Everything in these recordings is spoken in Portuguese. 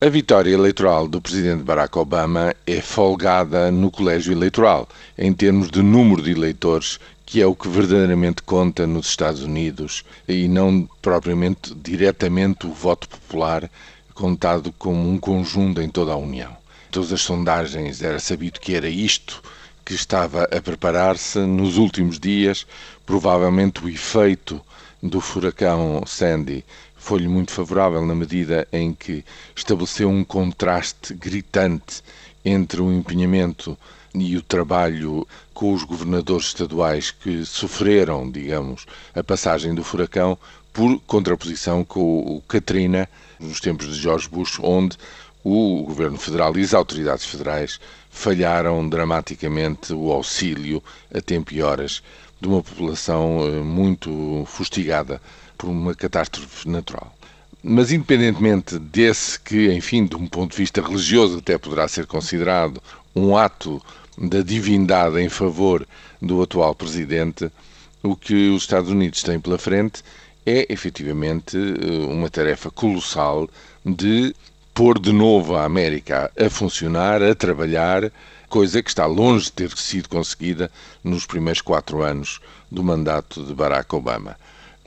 A vitória eleitoral do presidente Barack Obama é folgada no colégio eleitoral, em termos de número de eleitores, que é o que verdadeiramente conta nos Estados Unidos e não propriamente diretamente o voto popular contado como um conjunto em toda a União. Todas as sondagens era sabido que era isto que estava a preparar-se nos últimos dias, provavelmente o efeito do furacão Sandy foi-lhe muito favorável na medida em que estabeleceu um contraste gritante entre o empenhamento e o trabalho com os governadores estaduais que sofreram, digamos, a passagem do furacão, por contraposição com o Katrina, nos tempos de George Bush, onde o governo federal e as autoridades federais falharam dramaticamente o auxílio a tempo e horas de uma população eh, muito fustigada por uma catástrofe natural. Mas, independentemente desse, que, enfim, de um ponto de vista religioso, até poderá ser considerado um ato da divindade em favor do atual presidente, o que os Estados Unidos têm pela frente é efetivamente eh, uma tarefa colossal de pôr de novo a América a funcionar, a trabalhar, coisa que está longe de ter sido conseguida nos primeiros quatro anos do mandato de Barack Obama.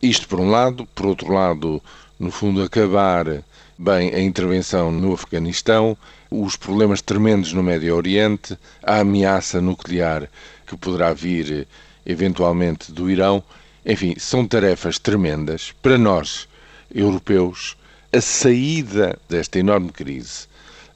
Isto por um lado, por outro lado, no fundo, acabar bem a intervenção no Afeganistão, os problemas tremendos no Médio Oriente, a ameaça nuclear que poderá vir eventualmente do Irão. Enfim, são tarefas tremendas para nós, europeus. A saída desta enorme crise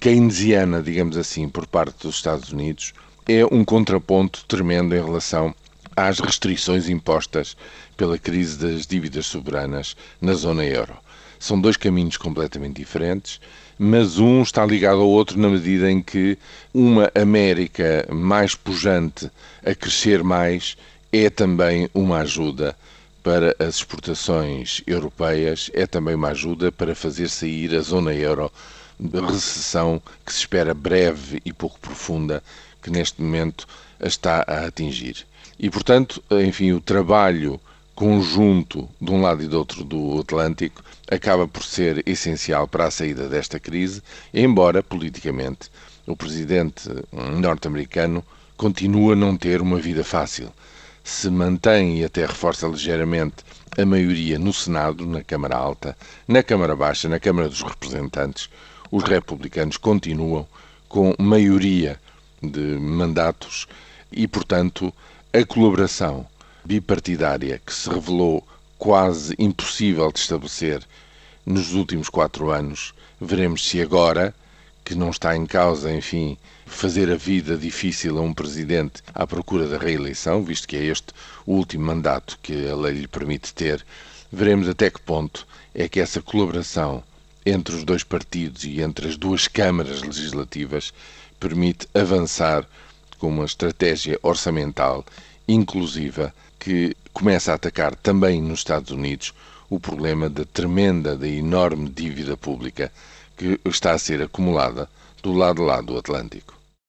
keynesiana, digamos assim, por parte dos Estados Unidos, é um contraponto tremendo em relação às restrições impostas pela crise das dívidas soberanas na zona euro. São dois caminhos completamente diferentes, mas um está ligado ao outro na medida em que uma América mais pujante a crescer mais é também uma ajuda para as exportações europeias, é também uma ajuda para fazer sair a zona euro recessão que se espera breve e pouco profunda que neste momento está a atingir. E, portanto, enfim, o trabalho conjunto de um lado e do outro do Atlântico acaba por ser essencial para a saída desta crise, embora politicamente o presidente norte-americano continua a não ter uma vida fácil. Se mantém e até reforça ligeiramente a maioria no Senado, na Câmara Alta, na Câmara Baixa, na Câmara dos Representantes, os republicanos continuam com maioria de mandatos e, portanto, a colaboração bipartidária que se revelou quase impossível de estabelecer nos últimos quatro anos, veremos se agora, que não está em causa, enfim, fazer a vida difícil a um presidente à procura da reeleição, visto que é este o último mandato que a lei lhe permite ter, veremos até que ponto é que essa colaboração entre os dois partidos e entre as duas câmaras legislativas permite avançar com uma estratégia orçamental inclusiva que começa a atacar também nos Estados Unidos o problema da tremenda, da enorme dívida pública que está a ser acumulada do lado lá do Atlântico.